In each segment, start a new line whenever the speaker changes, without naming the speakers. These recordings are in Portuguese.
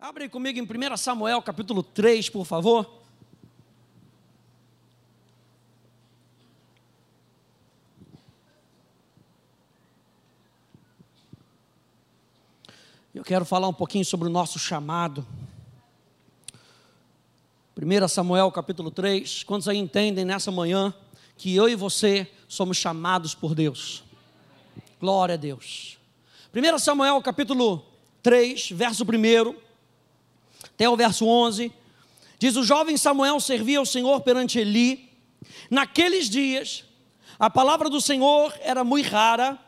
Abre comigo em 1 Samuel capítulo 3, por favor. Eu quero falar um pouquinho sobre o nosso chamado. 1 Samuel capítulo 3. Quantos aí entendem nessa manhã que eu e você somos chamados por Deus? Glória a Deus. 1 Samuel capítulo 3, verso 1 até o verso 11. Diz: O jovem Samuel servia ao Senhor perante Eli. Naqueles dias, a palavra do Senhor era muito rara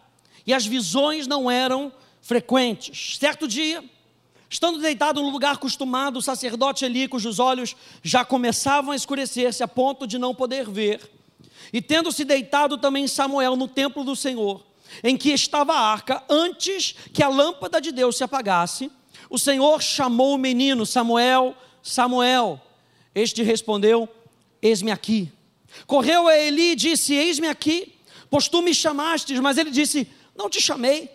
e as visões não eram frequentes. Certo dia, estando deitado no lugar acostumado, o sacerdote Eli, cujos olhos já começavam a escurecer-se a ponto de não poder ver, e tendo-se deitado também Samuel no templo do Senhor, em que estava a arca, antes que a lâmpada de Deus se apagasse, o Senhor chamou o menino Samuel, Samuel. Este respondeu: Eis-me aqui. Correu a Eli e disse: Eis-me aqui, pois tu me chamaste. Mas ele disse: Não te chamei.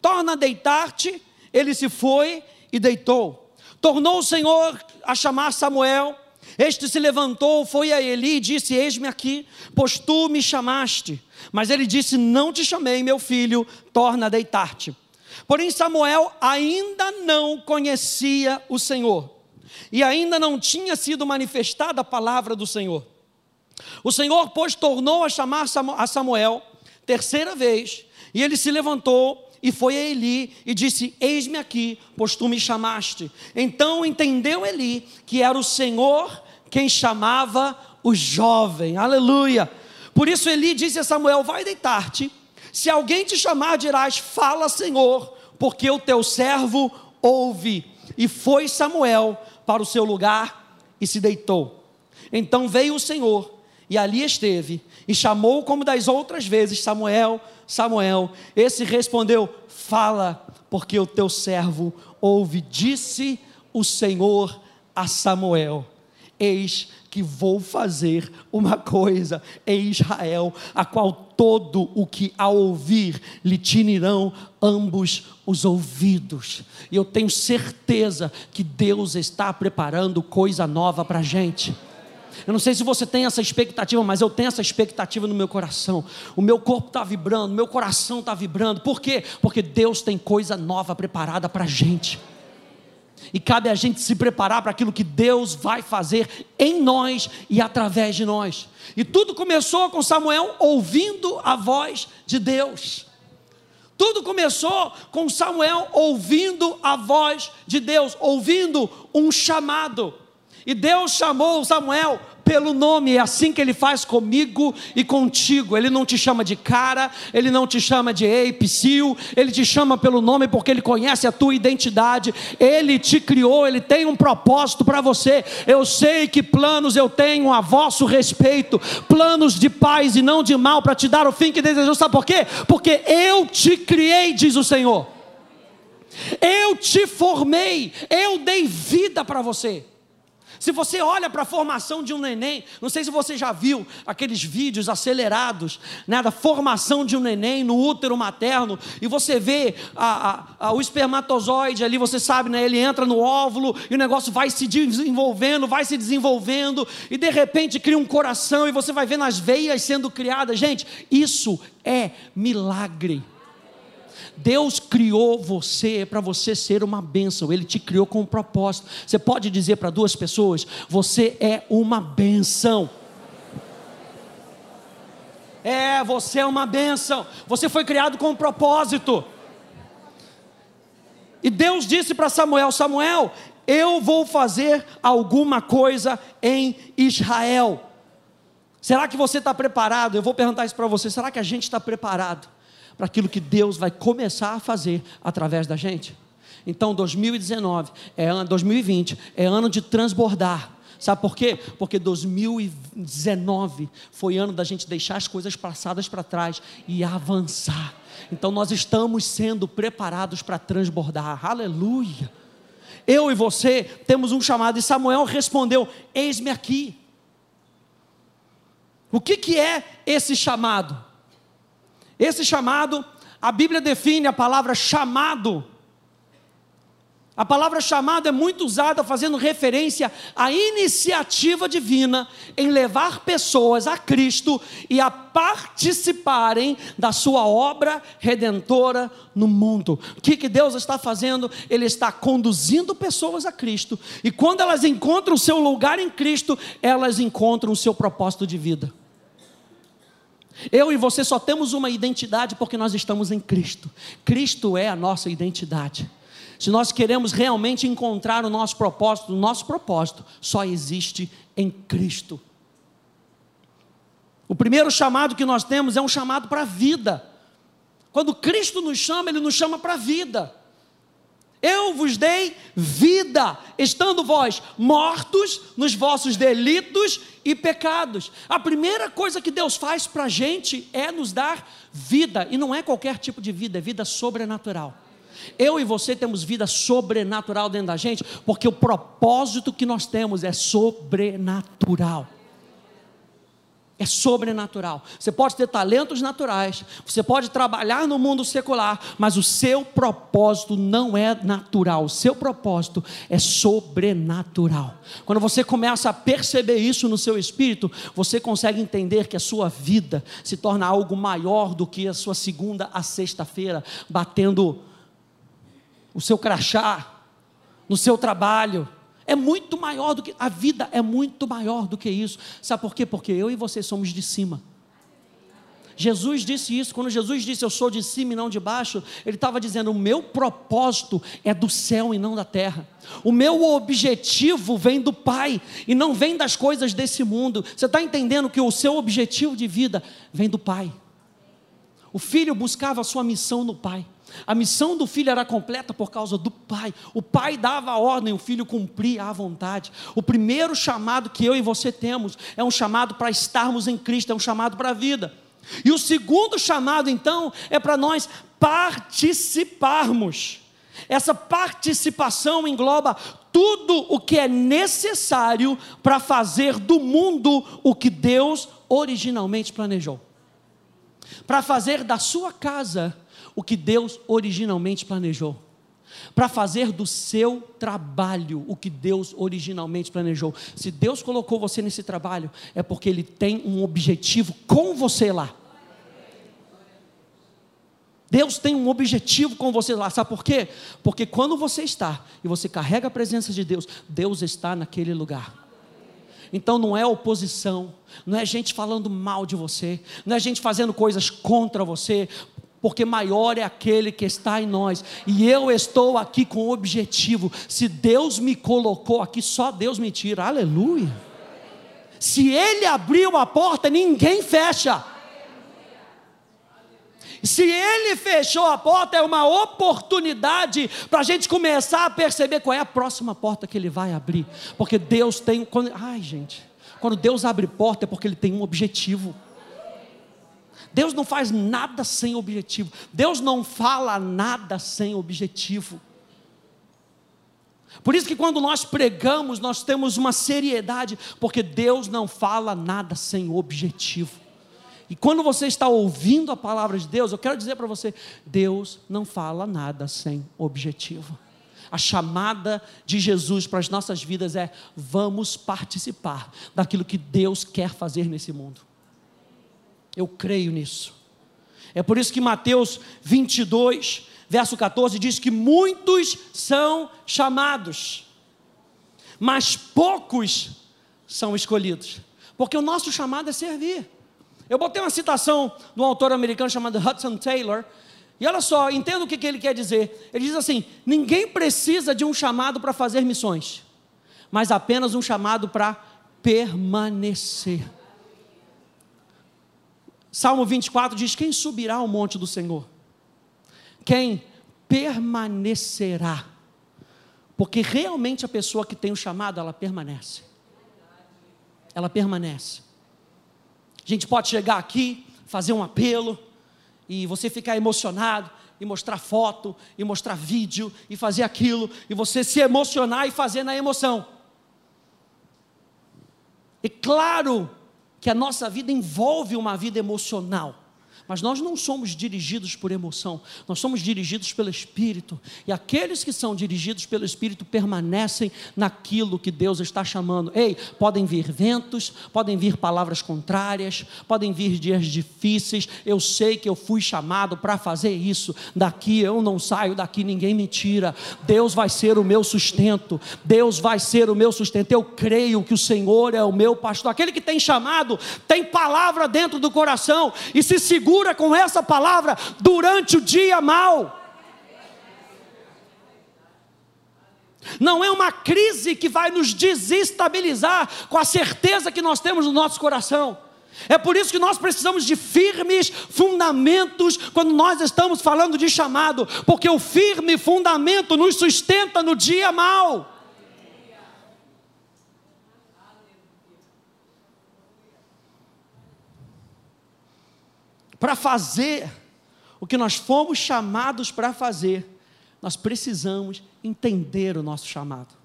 Torna a deitar-te. Ele se foi e deitou. Tornou o Senhor a chamar Samuel. Este se levantou, foi a Eli e disse: Eis-me aqui, pois tu me chamaste. Mas ele disse: Não te chamei, meu filho, torna a deitar-te. Porém, Samuel ainda não conhecia o Senhor, e ainda não tinha sido manifestada a palavra do Senhor. O Senhor, pois, tornou a chamar a Samuel, terceira vez, e ele se levantou e foi a Eli e disse: Eis-me aqui, pois tu me chamaste. Então entendeu Eli que era o Senhor quem chamava o jovem. Aleluia. Por isso Eli disse a Samuel: Vai deitar-te. Se alguém te chamar, dirás: Fala, Senhor, porque o teu servo ouve. E foi Samuel para o seu lugar e se deitou. Então veio o Senhor e ali esteve e chamou como das outras vezes Samuel, Samuel. Esse respondeu: Fala, porque o teu servo ouve. Disse o Senhor a Samuel: Eis que vou fazer uma coisa em Israel, a qual todo o que a ouvir lhe tinirão ambos os ouvidos. E eu tenho certeza que Deus está preparando coisa nova para a gente. Eu não sei se você tem essa expectativa, mas eu tenho essa expectativa no meu coração. O meu corpo está vibrando, meu coração está vibrando. Por quê? Porque Deus tem coisa nova preparada para a gente. E cabe a gente se preparar para aquilo que Deus vai fazer em nós e através de nós. E tudo começou com Samuel ouvindo a voz de Deus. Tudo começou com Samuel ouvindo a voz de Deus, ouvindo um chamado. E Deus chamou Samuel pelo nome, é assim que ele faz comigo e contigo. Ele não te chama de cara, ele não te chama de ei, psiu, ele te chama pelo nome porque ele conhece a tua identidade, ele te criou, ele tem um propósito para você. Eu sei que planos eu tenho a vosso respeito, planos de paz e não de mal, para te dar o fim que desejou. Sabe por quê? Porque eu te criei, diz o Senhor. Eu te formei, eu dei vida para você. Se você olha para a formação de um neném, não sei se você já viu aqueles vídeos acelerados né, da formação de um neném no útero materno, e você vê a, a, a, o espermatozoide ali, você sabe, né, ele entra no óvulo e o negócio vai se desenvolvendo, vai se desenvolvendo, e de repente cria um coração e você vai vendo as veias sendo criadas. Gente, isso é milagre. Deus criou você para você ser uma bênção, Ele te criou com um propósito. Você pode dizer para duas pessoas: você é uma bênção. É, você é uma bênção. Você foi criado com um propósito. E Deus disse para Samuel: Samuel, eu vou fazer alguma coisa em Israel. Será que você está preparado? Eu vou perguntar isso para você. Será que a gente está preparado? Para aquilo que Deus vai começar a fazer através da gente. Então, 2019 é ano, 2020 é ano de transbordar. Sabe por quê? Porque 2019 foi ano da gente deixar as coisas passadas para trás e avançar. Então nós estamos sendo preparados para transbordar. Aleluia. Eu e você temos um chamado e Samuel respondeu: Eis-me aqui. O que, que é esse chamado? Esse chamado, a Bíblia define a palavra chamado. A palavra chamado é muito usada fazendo referência à iniciativa divina em levar pessoas a Cristo e a participarem da sua obra redentora no mundo. O que, que Deus está fazendo? Ele está conduzindo pessoas a Cristo, e quando elas encontram o seu lugar em Cristo, elas encontram o seu propósito de vida. Eu e você só temos uma identidade porque nós estamos em Cristo. Cristo é a nossa identidade. Se nós queremos realmente encontrar o nosso propósito, o nosso propósito só existe em Cristo. O primeiro chamado que nós temos é um chamado para a vida. Quando Cristo nos chama, Ele nos chama para a vida. Eu vos dei vida, estando vós mortos nos vossos delitos e pecados. A primeira coisa que Deus faz para a gente é nos dar vida, e não é qualquer tipo de vida, é vida sobrenatural. Eu e você temos vida sobrenatural dentro da gente, porque o propósito que nós temos é sobrenatural. É sobrenatural. Você pode ter talentos naturais, você pode trabalhar no mundo secular, mas o seu propósito não é natural, o seu propósito é sobrenatural. Quando você começa a perceber isso no seu espírito, você consegue entender que a sua vida se torna algo maior do que a sua segunda a sexta-feira, batendo o seu crachá, no seu trabalho. É muito maior do que. A vida é muito maior do que isso. Sabe por quê? Porque eu e você somos de cima. Jesus disse isso, quando Jesus disse eu sou de cima e não de baixo, ele estava dizendo: o meu propósito é do céu e não da terra. O meu objetivo vem do Pai e não vem das coisas desse mundo. Você está entendendo que o seu objetivo de vida vem do Pai? O filho buscava a sua missão no Pai. A missão do filho era completa por causa do pai. O pai dava a ordem, o filho cumpria à vontade. O primeiro chamado que eu e você temos é um chamado para estarmos em Cristo, é um chamado para a vida. E o segundo chamado, então, é para nós participarmos. Essa participação engloba tudo o que é necessário para fazer do mundo o que Deus originalmente planejou. Para fazer da sua casa o que Deus originalmente planejou. Para fazer do seu trabalho o que Deus originalmente planejou. Se Deus colocou você nesse trabalho, é porque Ele tem um objetivo com você lá. Deus tem um objetivo com você lá, sabe por quê? Porque quando você está e você carrega a presença de Deus, Deus está naquele lugar. Então não é oposição, não é gente falando mal de você, não é gente fazendo coisas contra você, porque maior é aquele que está em nós, e eu estou aqui com o objetivo. Se Deus me colocou aqui, só Deus me tira, aleluia. Se Ele abriu a porta, ninguém fecha. Se Ele fechou a porta, é uma oportunidade para a gente começar a perceber qual é a próxima porta que Ele vai abrir, porque Deus tem. Ai, gente, quando Deus abre porta é porque Ele tem um objetivo. Deus não faz nada sem objetivo. Deus não fala nada sem objetivo. Por isso que quando nós pregamos, nós temos uma seriedade, porque Deus não fala nada sem objetivo. E quando você está ouvindo a palavra de Deus, eu quero dizer para você: Deus não fala nada sem objetivo. A chamada de Jesus para as nossas vidas é: vamos participar daquilo que Deus quer fazer nesse mundo. Eu creio nisso. É por isso que Mateus 22, verso 14 diz que muitos são chamados, mas poucos são escolhidos. Porque o nosso chamado é servir. Eu botei uma citação de um autor americano chamado Hudson Taylor, e olha só, entenda o que ele quer dizer. Ele diz assim: ninguém precisa de um chamado para fazer missões, mas apenas um chamado para permanecer. Salmo 24 diz: Quem subirá ao monte do Senhor? Quem permanecerá? Porque realmente a pessoa que tem o chamado, ela permanece. Ela permanece. A gente pode chegar aqui, fazer um apelo, e você ficar emocionado, e mostrar foto, e mostrar vídeo, e fazer aquilo, e você se emocionar e fazer na emoção. E claro que a nossa vida envolve uma vida emocional. Mas nós não somos dirigidos por emoção, nós somos dirigidos pelo Espírito. E aqueles que são dirigidos pelo Espírito permanecem naquilo que Deus está chamando. Ei, podem vir ventos, podem vir palavras contrárias, podem vir dias difíceis. Eu sei que eu fui chamado para fazer isso. Daqui eu não saio, daqui ninguém me tira. Deus vai ser o meu sustento. Deus vai ser o meu sustento. Eu creio que o Senhor é o meu pastor. Aquele que tem chamado tem palavra dentro do coração e se segura segura com essa palavra durante o dia mal. Não é uma crise que vai nos desestabilizar com a certeza que nós temos no nosso coração. É por isso que nós precisamos de firmes fundamentos quando nós estamos falando de chamado, porque o firme fundamento nos sustenta no dia mal. Para fazer o que nós fomos chamados para fazer, nós precisamos entender o nosso chamado.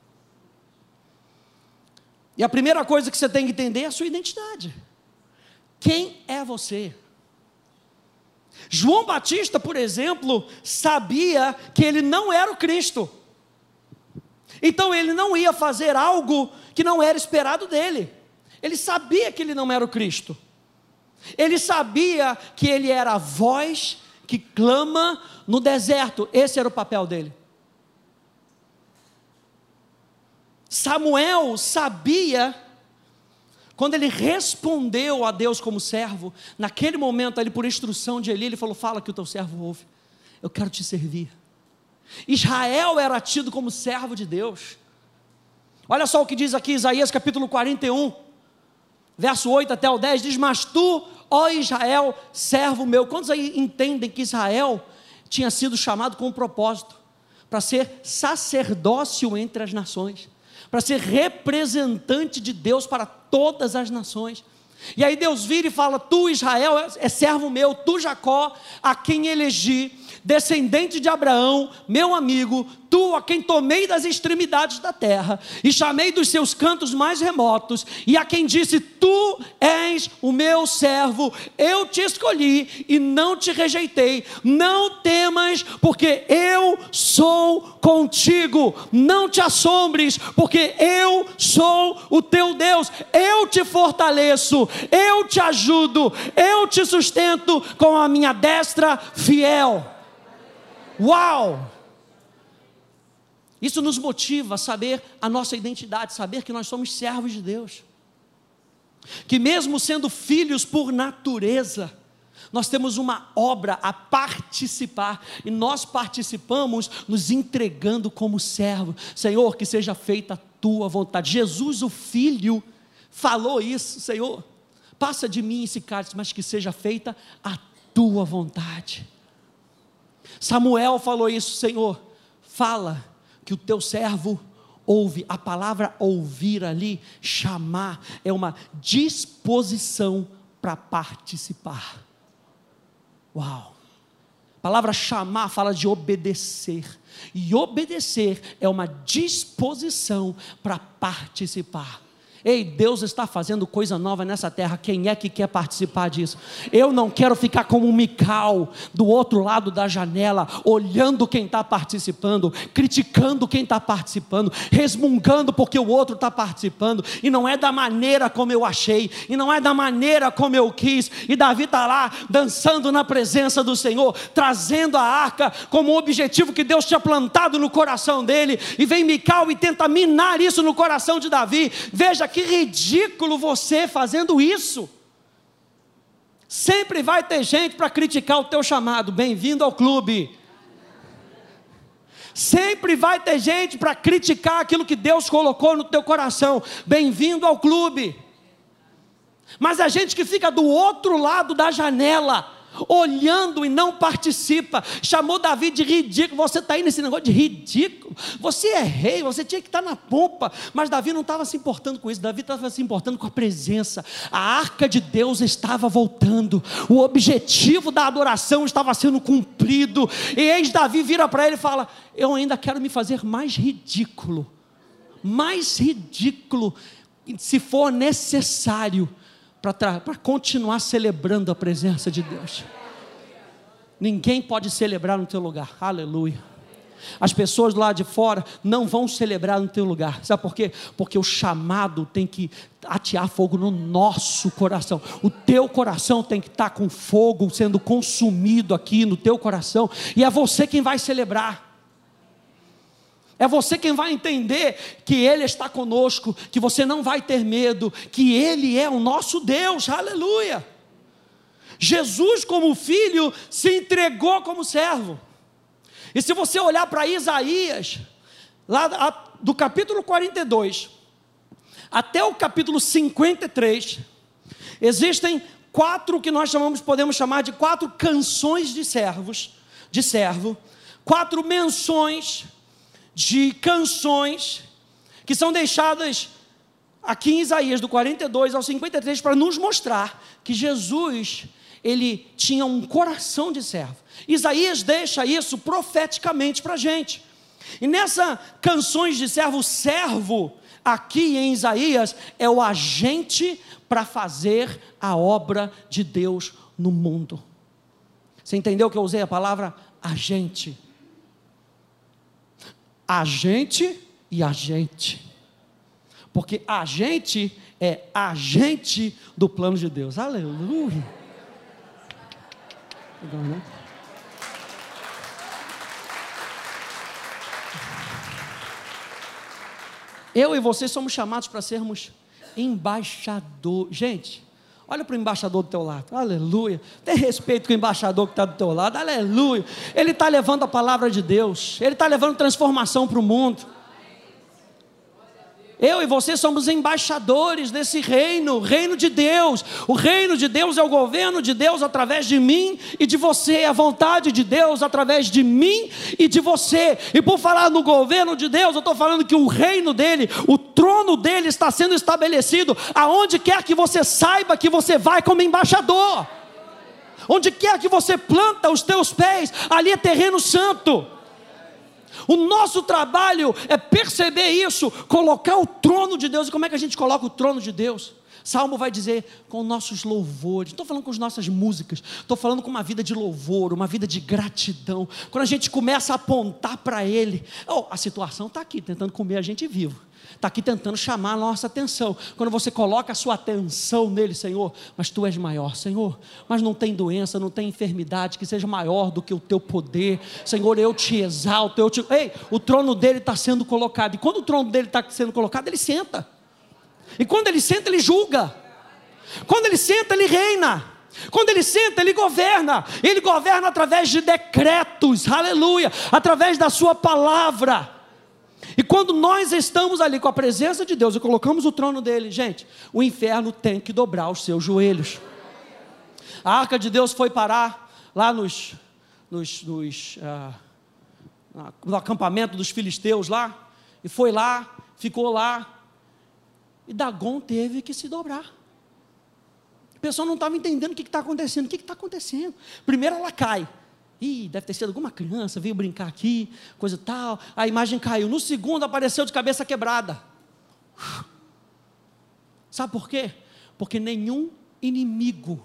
E a primeira coisa que você tem que entender é a sua identidade. Quem é você? João Batista, por exemplo, sabia que ele não era o Cristo. Então ele não ia fazer algo que não era esperado dele. Ele sabia que ele não era o Cristo. Ele sabia que ele era a voz que clama no deserto, esse era o papel dele. Samuel sabia, quando ele respondeu a Deus como servo, naquele momento, ali por instrução de Eli, ele falou: Fala que o teu servo ouve, eu quero te servir. Israel era tido como servo de Deus. Olha só o que diz aqui Isaías capítulo 41 verso 8 até o 10, diz: Mas tu, ó Israel, servo meu. Quantos aí entendem que Israel tinha sido chamado com um propósito? Para ser sacerdócio entre as nações, para ser representante de Deus para todas as nações. E aí Deus vira e fala: Tu, Israel, é servo meu, tu, Jacó, a quem elegi descendente de Abraão, meu amigo, tu a quem tomei das extremidades da terra e chamei dos seus cantos mais remotos, e a quem disse: Tu és o meu servo, eu te escolhi e não te rejeitei. Não temas, porque eu sou contigo. Não te assombres, porque eu sou o teu Deus. Eu te fortaleço, eu te ajudo, eu te sustento com a minha destra fiel. Uau! Isso nos motiva a saber a nossa identidade, saber que nós somos servos de Deus. Que mesmo sendo filhos por natureza, nós temos uma obra a participar, e nós participamos nos entregando como servo. Senhor, que seja feita a tua vontade. Jesus, o Filho, falou isso, Senhor. Passa de mim esse cálice, mas que seja feita a tua vontade. Samuel falou isso, Senhor, fala que o teu servo ouve. A palavra ouvir ali, chamar, é uma disposição para participar. Uau! A palavra chamar fala de obedecer. E obedecer é uma disposição para participar. Ei, Deus está fazendo coisa nova nessa terra. Quem é que quer participar disso? Eu não quero ficar como um mical do outro lado da janela, olhando quem está participando, criticando quem está participando, resmungando porque o outro está participando, e não é da maneira como eu achei, e não é da maneira como eu quis. E Davi está lá dançando na presença do Senhor, trazendo a arca como objetivo que Deus tinha plantado no coração dele, e vem Mical e tenta minar isso no coração de Davi. Veja que ridículo você fazendo isso. Sempre vai ter gente para criticar o teu chamado. Bem-vindo ao clube. Sempre vai ter gente para criticar aquilo que Deus colocou no teu coração. Bem-vindo ao clube. Mas a gente que fica do outro lado da janela, olhando e não participa. Chamou Davi de ridículo. Você está aí nesse negócio de ridículo. Você é rei, você tinha que estar na pompa. Mas Davi não estava se importando com isso. Davi estava se importando com a presença. A arca de Deus estava voltando. O objetivo da adoração estava sendo cumprido. E eis Davi vira para ele e fala: Eu ainda quero me fazer mais ridículo. Mais ridículo, se for necessário para continuar celebrando a presença de Deus. ninguém pode celebrar no teu lugar. Aleluia. As pessoas lá de fora não vão celebrar no teu lugar. Sabe por quê? Porque o chamado tem que atear fogo no nosso coração. O teu coração tem que estar com fogo sendo consumido aqui no teu coração. E é você quem vai celebrar. É você quem vai entender que Ele está conosco, que você não vai ter medo, que Ele é o nosso Deus, aleluia. Jesus, como filho, se entregou como servo. E se você olhar para Isaías, lá do capítulo 42 até o capítulo 53, existem quatro que nós chamamos, podemos chamar de quatro canções de servos, de servo, quatro menções de canções que são deixadas aqui em Isaías do 42 ao 53 para nos mostrar que Jesus ele tinha um coração de servo. Isaías deixa isso profeticamente para a gente. E nessa canções de servo, servo, aqui em Isaías, é o agente para fazer a obra de Deus no mundo. Você entendeu que eu usei a palavra agente? Agente e agente. Porque agente é agente do plano de Deus. Aleluia. Legal, né? Eu e você somos chamados para sermos embaixador. Gente, olha para o embaixador do teu lado, aleluia. Tem respeito com o embaixador que está do teu lado, aleluia. Ele está levando a palavra de Deus, ele está levando transformação para o mundo. Eu e você somos embaixadores desse reino, reino de Deus. O reino de Deus é o governo de Deus através de mim e de você, é a vontade de Deus através de mim e de você. E por falar no governo de Deus, eu estou falando que o reino dele, o trono dele está sendo estabelecido aonde quer que você saiba que você vai como embaixador. Onde quer que você planta os teus pés, ali é terreno santo. O nosso trabalho é perceber isso, colocar o trono de Deus. E como é que a gente coloca o trono de Deus? Salmo vai dizer com nossos louvores, estou falando com as nossas músicas, estou falando com uma vida de louvor, uma vida de gratidão. Quando a gente começa a apontar para Ele, oh, a situação está aqui, tentando comer a gente vivo está aqui tentando chamar a nossa atenção. Quando você coloca a sua atenção nele, Senhor, mas tu és maior, Senhor, mas não tem doença, não tem enfermidade que seja maior do que o teu poder, Senhor, eu te exalto, eu te. Ei, o trono dele está sendo colocado, e quando o trono dele está sendo colocado, ele senta, e quando ele senta, ele julga, quando ele senta, ele reina. Quando ele senta, ele governa. Ele governa através de decretos, aleluia, através da sua palavra. E quando nós estamos ali com a presença de Deus e colocamos o trono dele, gente, o inferno tem que dobrar os seus joelhos. A arca de Deus foi parar lá nos, nos, nos ah, no acampamento dos filisteus lá, e foi lá, ficou lá, e Dagon teve que se dobrar. A pessoa não estava entendendo o que está acontecendo. O que está acontecendo? Primeiro ela cai. Ih, deve ter sido alguma criança, veio brincar aqui, coisa tal. A imagem caiu. No segundo apareceu de cabeça quebrada. Sabe por quê? Porque nenhum inimigo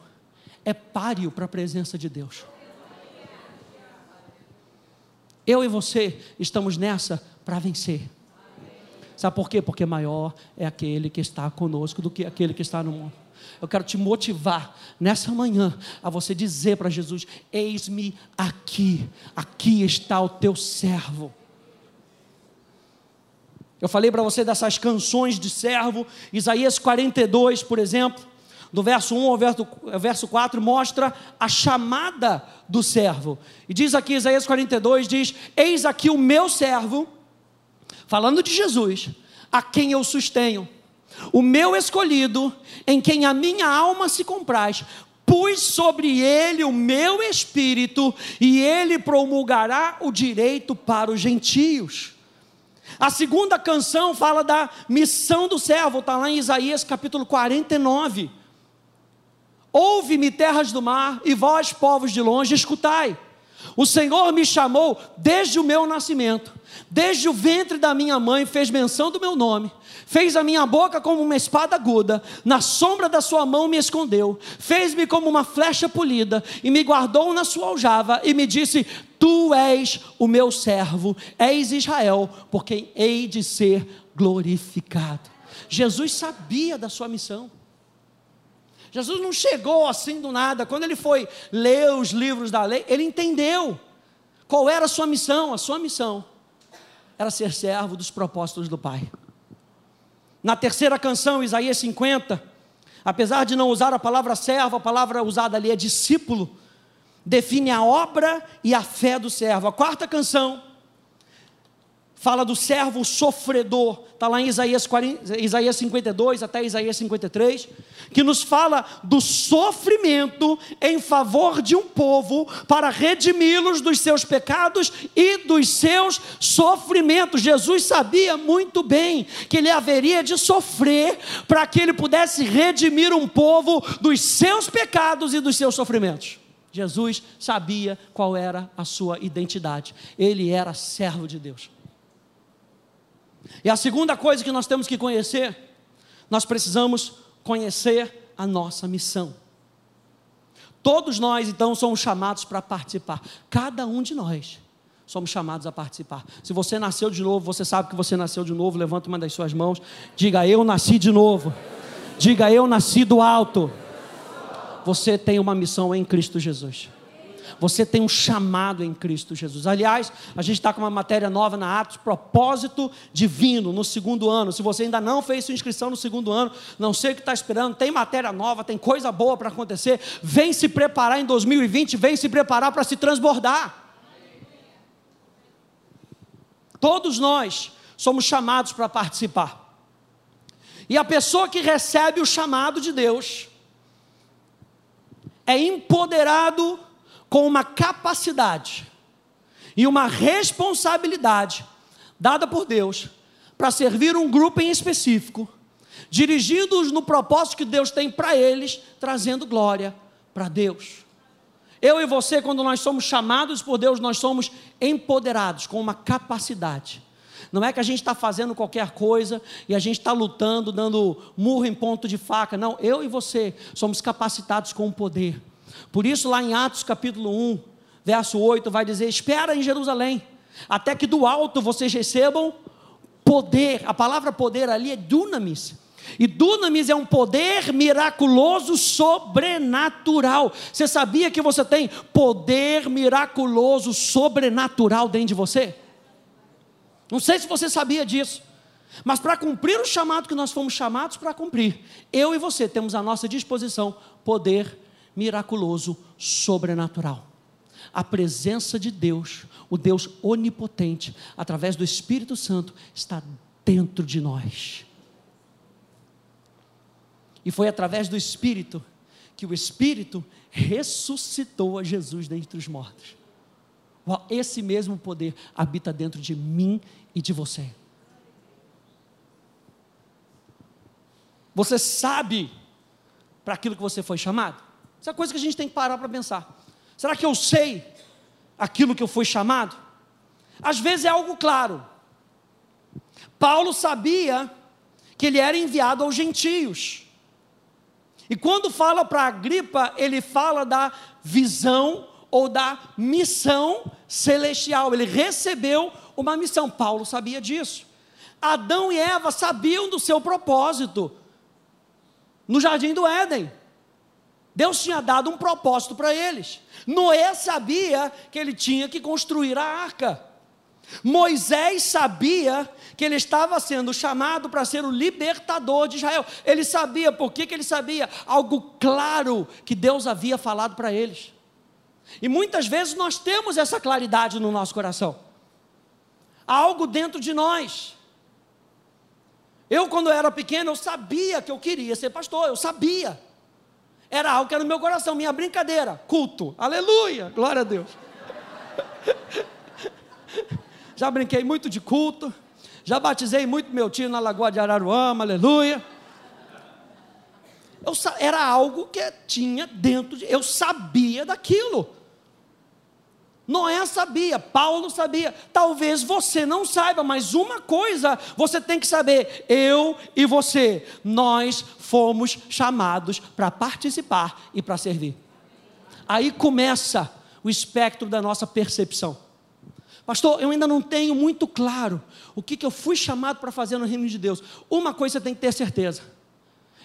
é páreo para a presença de Deus. Eu e você estamos nessa para vencer. Sabe por quê? Porque maior é aquele que está conosco do que aquele que está no mundo. Eu quero te motivar nessa manhã a você dizer para Jesus: Eis-me aqui, aqui está o teu servo. Eu falei para você dessas canções de servo, Isaías 42, por exemplo, do verso 1 ao verso, verso 4, mostra a chamada do servo. E diz aqui, Isaías 42, diz: Eis aqui o meu servo, falando de Jesus, a quem eu sustenho o meu escolhido, em quem a minha alma se compraz, pus sobre ele o meu espírito, e ele promulgará o direito para os gentios. A segunda canção fala da missão do servo, está lá em Isaías capítulo 49. Ouve-me, terras do mar, e vós, povos de longe, escutai. O Senhor me chamou desde o meu nascimento, Desde o ventre da minha mãe fez menção do meu nome, fez a minha boca como uma espada aguda, na sombra da sua mão me escondeu, fez-me como uma flecha polida e me guardou na sua aljava e me disse: Tu és o meu servo, és Israel, por quem hei de ser glorificado. Jesus sabia da sua missão. Jesus não chegou assim do nada. Quando ele foi ler os livros da lei, ele entendeu qual era a sua missão. A sua missão era ser servo dos propósitos do Pai. Na terceira canção, Isaías 50, apesar de não usar a palavra servo, a palavra usada ali é discípulo, define a obra e a fé do servo. A quarta canção, fala do servo sofredor, está lá em Isaías, 40, Isaías 52 até Isaías 53, que nos fala do sofrimento em favor de um povo para redimi-los dos seus pecados e dos seus sofrimentos. Jesus sabia muito bem que ele haveria de sofrer para que ele pudesse redimir um povo dos seus pecados e dos seus sofrimentos. Jesus sabia qual era a sua identidade, ele era servo de Deus. E a segunda coisa que nós temos que conhecer, nós precisamos conhecer a nossa missão. Todos nós, então, somos chamados para participar. Cada um de nós somos chamados a participar. Se você nasceu de novo, você sabe que você nasceu de novo, levanta uma das suas mãos, diga: Eu nasci de novo. Diga: Eu nasci do alto. Você tem uma missão em Cristo Jesus. Você tem um chamado em Cristo Jesus. Aliás, a gente está com uma matéria nova na Atos, propósito divino, no segundo ano. Se você ainda não fez sua inscrição no segundo ano, não sei o que está esperando, tem matéria nova, tem coisa boa para acontecer. Vem se preparar em 2020, vem se preparar para se transbordar. Todos nós somos chamados para participar. E a pessoa que recebe o chamado de Deus é empoderado com uma capacidade e uma responsabilidade dada por Deus para servir um grupo em específico, dirigindo-os no propósito que Deus tem para eles, trazendo glória para Deus. Eu e você, quando nós somos chamados por Deus, nós somos empoderados com uma capacidade. Não é que a gente está fazendo qualquer coisa e a gente está lutando, dando murro em ponto de faca. Não, eu e você somos capacitados com o poder por isso, lá em Atos capítulo 1, verso 8, vai dizer: Espera em Jerusalém, até que do alto vocês recebam poder. A palavra poder ali é dunamis. E dunamis é um poder miraculoso sobrenatural. Você sabia que você tem poder miraculoso sobrenatural dentro de você? Não sei se você sabia disso. Mas para cumprir o chamado que nós fomos chamados para cumprir, eu e você temos à nossa disposição poder miraculoso, sobrenatural. A presença de Deus, o Deus onipotente, através do Espírito Santo, está dentro de nós. E foi através do Espírito que o Espírito ressuscitou a Jesus dentre os mortos. Esse mesmo poder habita dentro de mim e de você. Você sabe para aquilo que você foi chamado? Essa é coisa que a gente tem que parar para pensar. Será que eu sei aquilo que eu fui chamado? Às vezes é algo claro. Paulo sabia que ele era enviado aos gentios. E quando fala para Agripa, ele fala da visão ou da missão celestial. Ele recebeu uma missão. Paulo sabia disso. Adão e Eva sabiam do seu propósito no jardim do Éden. Deus tinha dado um propósito para eles. Noé sabia que ele tinha que construir a arca. Moisés sabia que ele estava sendo chamado para ser o libertador de Israel. Ele sabia, por que, que ele sabia? Algo claro que Deus havia falado para eles. E muitas vezes nós temos essa claridade no nosso coração. Há algo dentro de nós. Eu, quando era pequeno, eu sabia que eu queria ser pastor, eu sabia. Era algo que era no meu coração, minha brincadeira, culto. Aleluia, glória a Deus. Já brinquei muito de culto, já batizei muito meu tio na Lagoa de Araruama, aleluia. Eu, era algo que tinha dentro de, eu sabia daquilo. Noé sabia, Paulo sabia, talvez você não saiba, mas uma coisa você tem que saber: eu e você, nós fomos chamados para participar e para servir. Aí começa o espectro da nossa percepção. Pastor, eu ainda não tenho muito claro o que, que eu fui chamado para fazer no reino de Deus. Uma coisa você tem que ter certeza: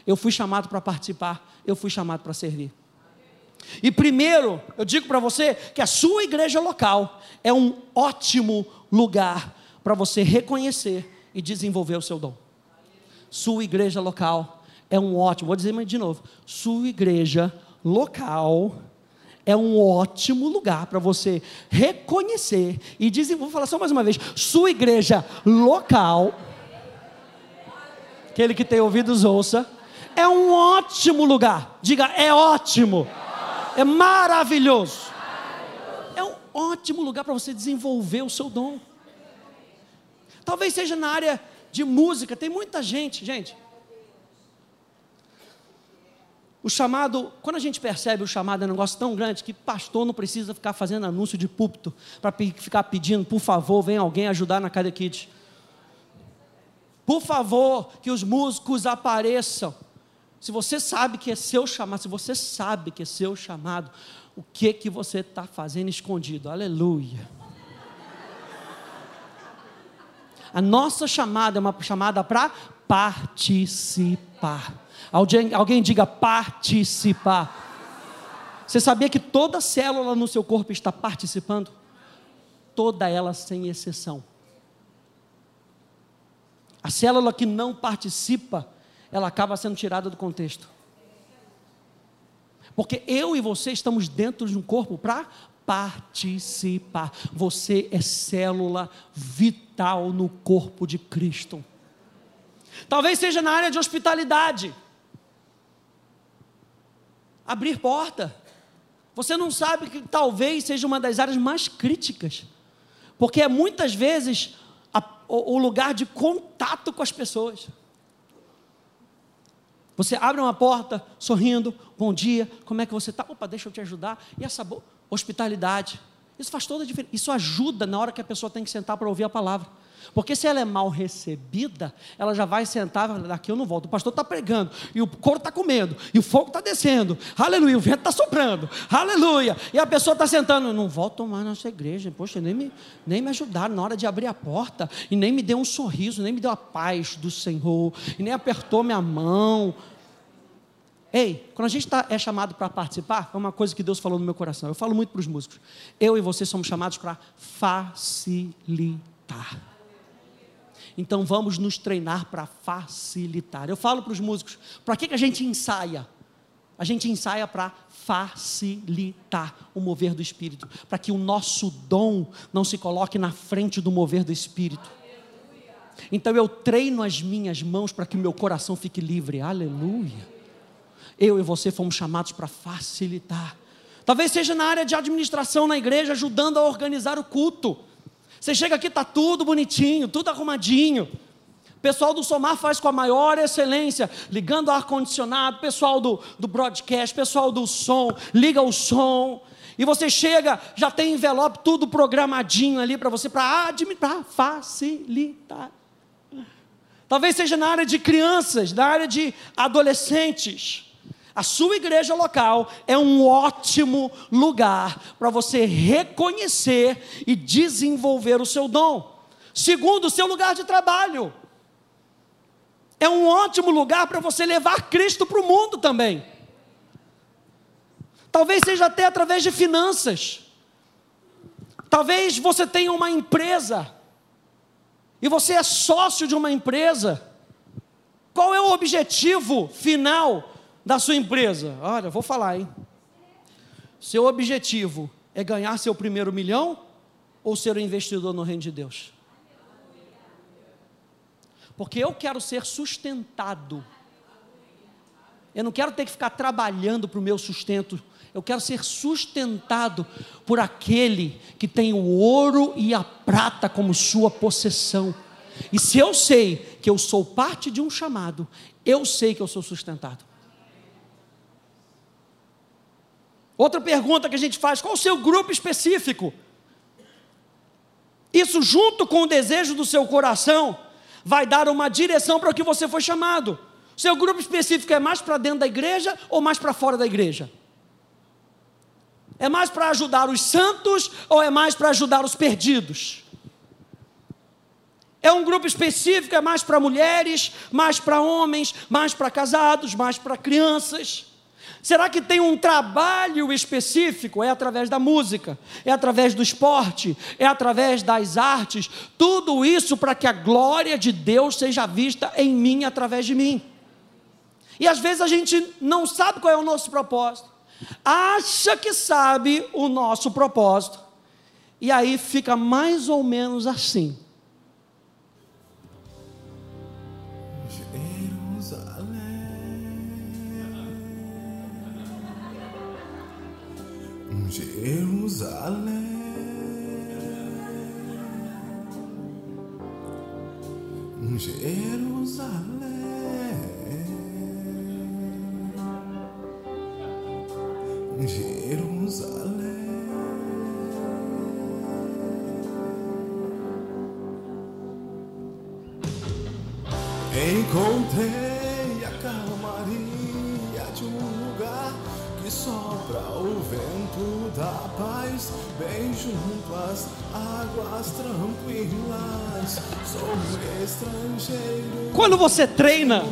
eu fui chamado para participar, eu fui chamado para servir. E primeiro, eu digo para você que a sua igreja local é um ótimo lugar para você reconhecer e desenvolver o seu dom. Sua igreja local é um ótimo, vou dizer de novo, sua igreja local é um ótimo lugar para você reconhecer e desenvolver. Vou falar só mais uma vez: sua igreja local, aquele que tem ouvidos ouça, é um ótimo lugar. Diga, é ótimo. É maravilhoso. É um ótimo lugar para você desenvolver o seu dom. Talvez seja na área de música, tem muita gente, gente. O chamado, quando a gente percebe o chamado é um negócio tão grande que pastor não precisa ficar fazendo anúncio de púlpito para ficar pedindo, por favor, vem alguém ajudar na Cada Kids. Por favor, que os músicos apareçam. Se você sabe que é seu chamado, se você sabe que é seu chamado, o que que você está fazendo escondido? Aleluia. A nossa chamada é uma chamada para participar. Alguém, alguém diga participar. Você sabia que toda célula no seu corpo está participando? Toda ela sem exceção. A célula que não participa, ela acaba sendo tirada do contexto. Porque eu e você estamos dentro de um corpo para participar. Você é célula vital no corpo de Cristo. Talvez seja na área de hospitalidade. Abrir porta. Você não sabe que talvez seja uma das áreas mais críticas. Porque é muitas vezes a, o, o lugar de contato com as pessoas. Você abre uma porta sorrindo, bom dia, como é que você está? Opa, deixa eu te ajudar. E essa hospitalidade. Isso faz toda a diferença. Isso ajuda na hora que a pessoa tem que sentar para ouvir a palavra. Porque se ela é mal recebida, ela já vai sentar, daqui eu não volto. O pastor está pregando, e o couro está comendo, e o fogo está descendo, aleluia, o vento está soprando, aleluia. E a pessoa está sentando, não volto mais nessa igreja, poxa, nem me, nem me ajudaram na hora de abrir a porta, e nem me deu um sorriso, nem me deu a paz do Senhor, e nem apertou minha mão. Ei, quando a gente tá, é chamado para participar, é uma coisa que Deus falou no meu coração. Eu falo muito para os músicos. Eu e você somos chamados para facilitar. Então vamos nos treinar para facilitar. Eu falo para os músicos: para que, que a gente ensaia? A gente ensaia para facilitar o mover do Espírito, para que o nosso dom não se coloque na frente do mover do Espírito. Então eu treino as minhas mãos para que o meu coração fique livre. Aleluia. Eu e você fomos chamados para facilitar. Talvez seja na área de administração na igreja, ajudando a organizar o culto. Você chega aqui, está tudo bonitinho, tudo arrumadinho. Pessoal do Somar faz com a maior excelência, ligando o ar-condicionado, pessoal do, do broadcast, pessoal do som, liga o som. E você chega, já tem envelope, tudo programadinho ali para você, para facilitar. Talvez seja na área de crianças, na área de adolescentes. A sua igreja local é um ótimo lugar para você reconhecer e desenvolver o seu dom. Segundo, o seu lugar de trabalho. É um ótimo lugar para você levar Cristo para o mundo também. Talvez seja até através de finanças. Talvez você tenha uma empresa e você é sócio de uma empresa. Qual é o objetivo final da sua empresa? Olha, vou falar, hein? Seu objetivo é ganhar seu primeiro milhão ou ser um investidor no reino de Deus? Porque eu quero ser sustentado. Eu não quero ter que ficar trabalhando para o meu sustento. Eu quero ser sustentado por aquele que tem o ouro e a prata como sua possessão. E se eu sei que eu sou parte de um chamado, eu sei que eu sou sustentado. Outra pergunta que a gente faz: qual o seu grupo específico? Isso, junto com o desejo do seu coração, vai dar uma direção para o que você foi chamado. Seu grupo específico é mais para dentro da igreja ou mais para fora da igreja? É mais para ajudar os santos ou é mais para ajudar os perdidos? É um grupo específico, é mais para mulheres, mais para homens, mais para casados, mais para crianças? Será que tem um trabalho específico? É através da música, é através do esporte, é através das artes, tudo isso para que a glória de Deus seja vista em mim, através de mim. E às vezes a gente não sabe qual é o nosso propósito, acha que sabe o nosso propósito, e aí fica mais ou menos assim.
Jerusalém. Jerusalém. Jerusalém. Encontrei vento da paz, bem junto às águas tranquilas. Sou estrangeiro.
Quando você treina,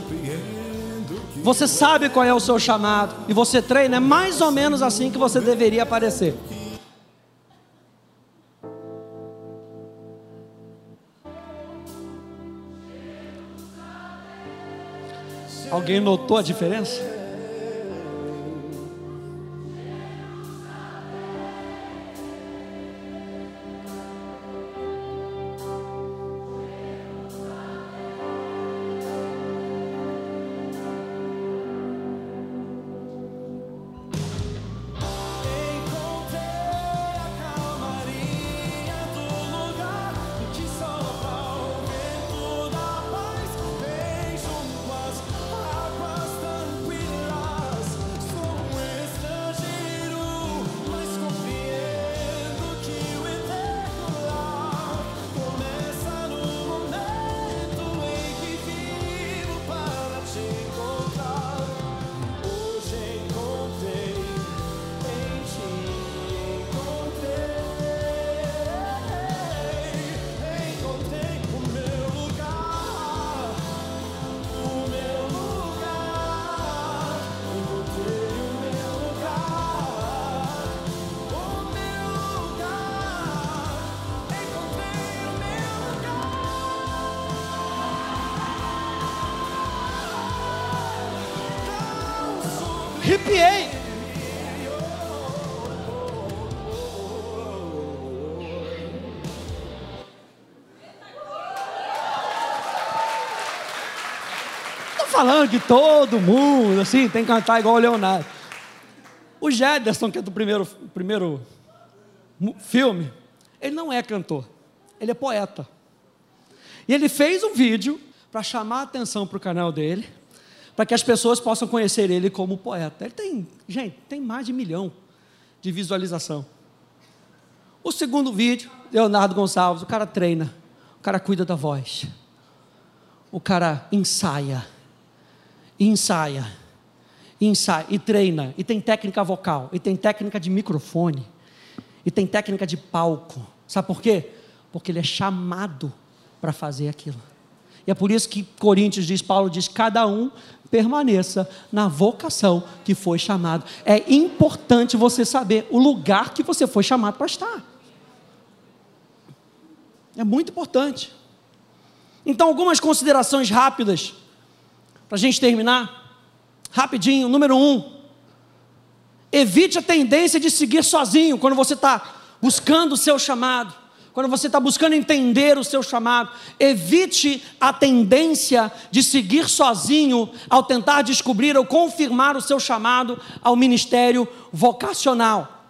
você sabe qual é o seu chamado, e você treina, é mais ou menos assim que você deveria aparecer. Alguém notou a diferença?
Que
todo mundo assim tem que cantar igual o Leonardo. O Jederson, que é do primeiro, primeiro filme, ele não é cantor, ele é poeta. E ele fez um vídeo para chamar a atenção para o canal dele, para que as pessoas possam conhecer ele como poeta. Ele tem, gente, tem mais de um milhão de visualização. O segundo vídeo, Leonardo Gonçalves, o cara treina, o cara cuida da voz, o cara ensaia, ensaia, ensaia e treina, e tem técnica vocal, e tem técnica de microfone, e tem técnica de palco. Sabe por quê? Porque ele é chamado para fazer aquilo. E é por isso que Coríntios diz, Paulo diz, cada um permaneça na vocação que foi chamado. É importante você saber o lugar que você foi chamado para estar. É muito importante. Então, algumas considerações rápidas, para a gente terminar. Rapidinho, número um. Evite a tendência de seguir sozinho quando você está buscando o seu chamado, quando você está buscando entender o seu chamado. Evite a tendência de seguir sozinho ao tentar descobrir ou confirmar o seu chamado ao ministério vocacional.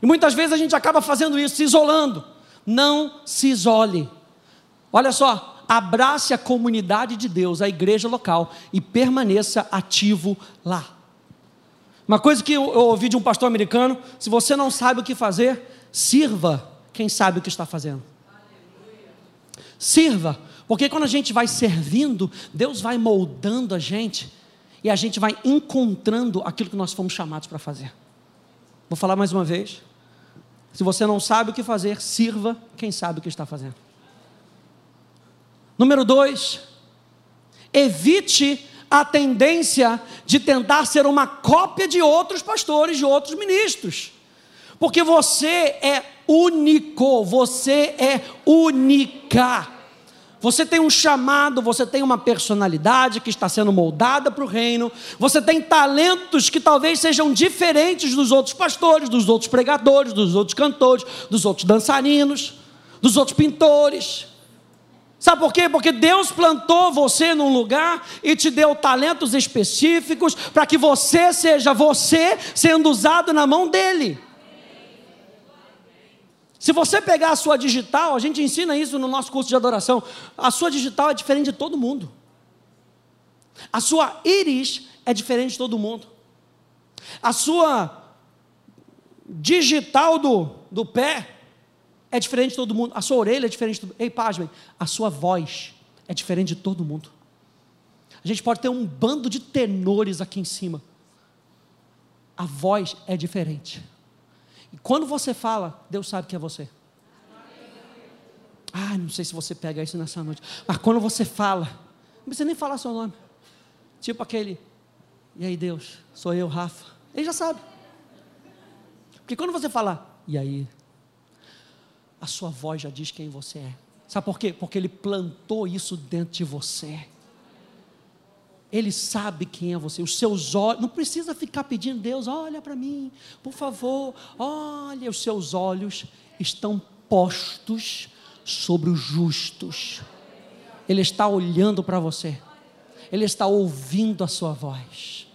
E muitas vezes a gente acaba fazendo isso, se isolando. Não se isole. Olha só, abrace a comunidade de Deus, a igreja local e permaneça ativo lá. Uma coisa que eu, ouvi de um pastor americano: se você não sabe o que fazer, sirva quem sabe o que está fazendo. Sirva, porque quando a gente vai servindo, Deus vai moldando a gente e a gente vai encontrando aquilo que nós fomos chamados para fazer. Vou falar mais uma vez. Se você não sabe o que fazer, sirva quem sabe o que está fazendo. Número dois, evite a tendência de tentar ser uma cópia de outros pastores, de outros ministros. Porque você é único, você é única. Você tem um chamado, você tem uma personalidade que está sendo moldada para o reino, você tem talentos que talvez sejam diferentes dos outros pastores, dos outros pregadores, dos outros cantores, dos outros dançarinos, dos outros pintores. Sabe por quê? Porque Deus plantou você num lugar e te deu talentos específicos para que você seja você sendo usado na mão dele. Se você pegar a sua digital, a gente ensina isso no nosso curso de adoração. A sua digital é diferente de todo mundo. A sua íris é diferente de todo mundo. A sua digital do, do pé é diferente de todo mundo. A sua orelha é diferente do. Ei, pasmem, a sua voz é diferente de todo mundo. A gente pode ter um bando de tenores aqui em cima. A voz é diferente. E quando você fala, Deus sabe que é você. Ah, não sei se você pega isso nessa noite. Mas quando você fala, não precisa nem falar seu nome. Tipo aquele, e aí Deus, sou eu, Rafa. Ele já sabe. Porque quando você fala, e aí, a sua voz já diz quem você é. Sabe por quê? Porque ele plantou isso dentro de você. Ele sabe quem é você. Os seus olhos, não precisa ficar pedindo, Deus, olha para mim, por favor, olha, os seus olhos estão postos sobre os justos. Ele está olhando para você. Ele está ouvindo a sua voz.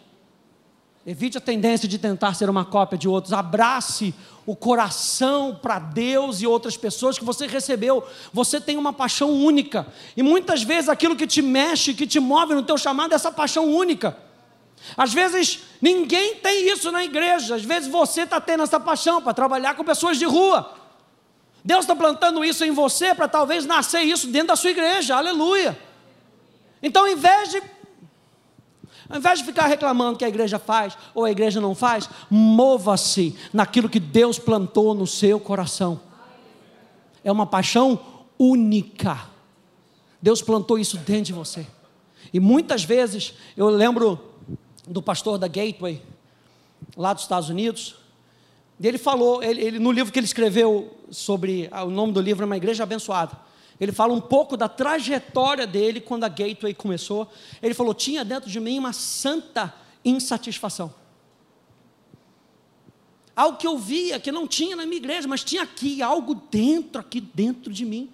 Evite a tendência de tentar ser uma cópia de outros. Abrace o coração para Deus e outras pessoas que você recebeu. Você tem uma paixão única. E muitas vezes aquilo que te mexe, que te move no teu chamado é essa paixão única. Às vezes ninguém tem isso na igreja. Às vezes você está tendo essa paixão para trabalhar com pessoas de rua. Deus está plantando isso em você para talvez nascer isso dentro da sua igreja. Aleluia. Então, ao invés de ao invés de ficar reclamando que a igreja faz ou a igreja não faz, mova-se naquilo que Deus plantou no seu coração. É uma paixão única. Deus plantou isso dentro de você. E muitas vezes, eu lembro do pastor da Gateway, lá dos Estados Unidos, ele falou, ele, ele, no livro que ele escreveu sobre, ah, o nome do livro é Uma Igreja Abençoada. Ele fala um pouco da trajetória dele quando a Gateway começou. Ele falou: tinha dentro de mim uma santa insatisfação. Algo que eu via que não tinha na minha igreja, mas tinha aqui, algo dentro, aqui dentro de mim.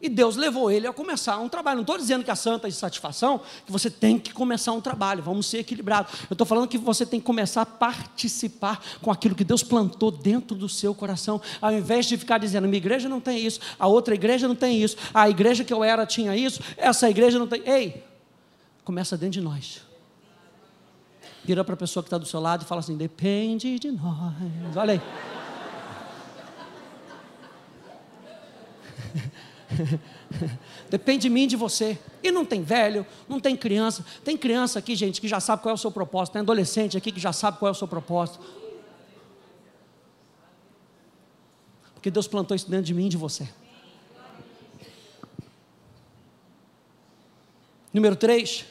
E Deus levou ele a começar um trabalho. Não estou dizendo que a santa insatisfação, que você tem que começar um trabalho, vamos ser equilibrados. Eu estou falando que você tem que começar a participar com aquilo que Deus plantou dentro do seu coração, ao invés de ficar dizendo, minha igreja não tem isso, a outra igreja não tem isso, a igreja que eu era tinha isso, essa igreja não tem. Ei, começa dentro de nós. Vira para a pessoa que está do seu lado e fala assim: depende de nós. Olha aí. Depende de mim e de você. E não tem velho, não tem criança. Tem criança aqui, gente, que já sabe qual é o seu propósito. Tem adolescente aqui que já sabe qual é o seu propósito. Porque Deus plantou isso dentro de mim e de você. Número 3.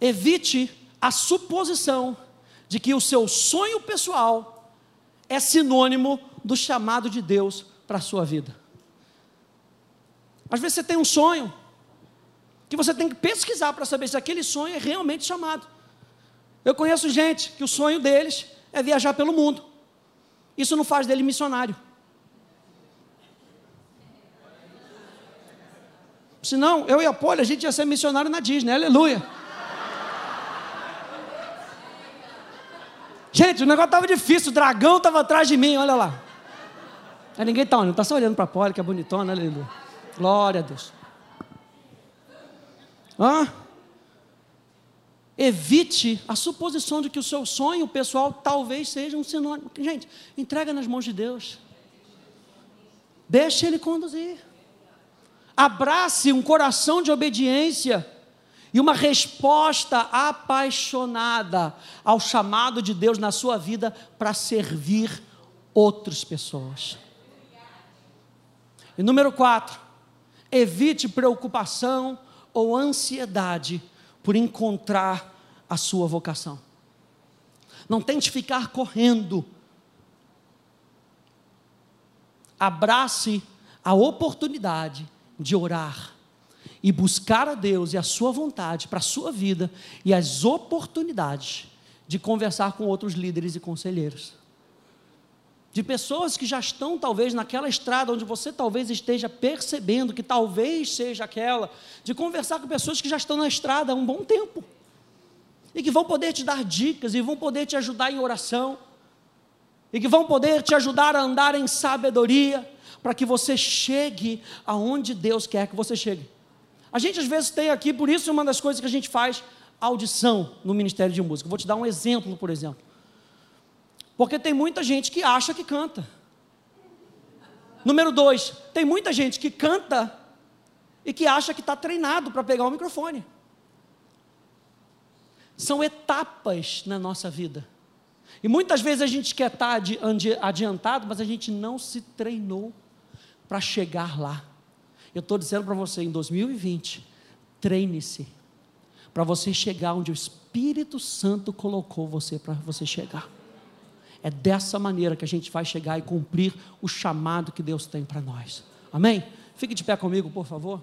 Evite a suposição de que o seu sonho pessoal é sinônimo do chamado de Deus para a sua vida. Às vezes você tem um sonho que você tem que pesquisar para saber se aquele sonho é realmente chamado. Eu conheço gente que o sonho deles é viajar pelo mundo. Isso não faz dele missionário. Senão, eu e a Polly, a gente ia ser missionário na Disney, aleluia. Gente, o negócio estava difícil, o dragão estava atrás de mim, olha lá. Aí ninguém está olhando, está só olhando para a Polly, que é bonitona, aleluia. Glória a Deus. Hã? Evite a suposição de que o seu sonho pessoal talvez seja um sinônimo. Gente, entrega nas mãos de Deus. Deixe Ele conduzir. Abrace um coração de obediência e uma resposta apaixonada ao chamado de Deus na sua vida para servir outras pessoas. E número quatro, evite preocupação ou ansiedade por encontrar a sua vocação. Não tente ficar correndo. Abrace a oportunidade de orar e buscar a Deus e a sua vontade para a sua vida e as oportunidades de conversar com outros líderes e conselheiros. De pessoas que já estão talvez naquela estrada onde você talvez esteja percebendo que talvez seja aquela, de conversar com pessoas que já estão na estrada há um bom tempo e que vão poder te dar dicas e vão poder te ajudar em oração e que vão poder te ajudar a andar em sabedoria para que você chegue aonde Deus quer que você chegue. A gente às vezes tem aqui, por isso uma das coisas que a gente faz audição no Ministério de Música. Vou te dar um exemplo, por exemplo. Porque tem muita gente que acha que canta. Número dois, tem muita gente que canta e que acha que está treinado para pegar o microfone. São etapas na nossa vida. E muitas vezes a gente quer estar adiantado, mas a gente não se treinou para chegar lá. Eu estou dizendo para você, em 2020, treine-se para você chegar onde o Espírito Santo colocou você para você chegar. É dessa maneira que a gente vai chegar e cumprir o chamado que Deus tem para nós. Amém? Fique de pé comigo, por favor.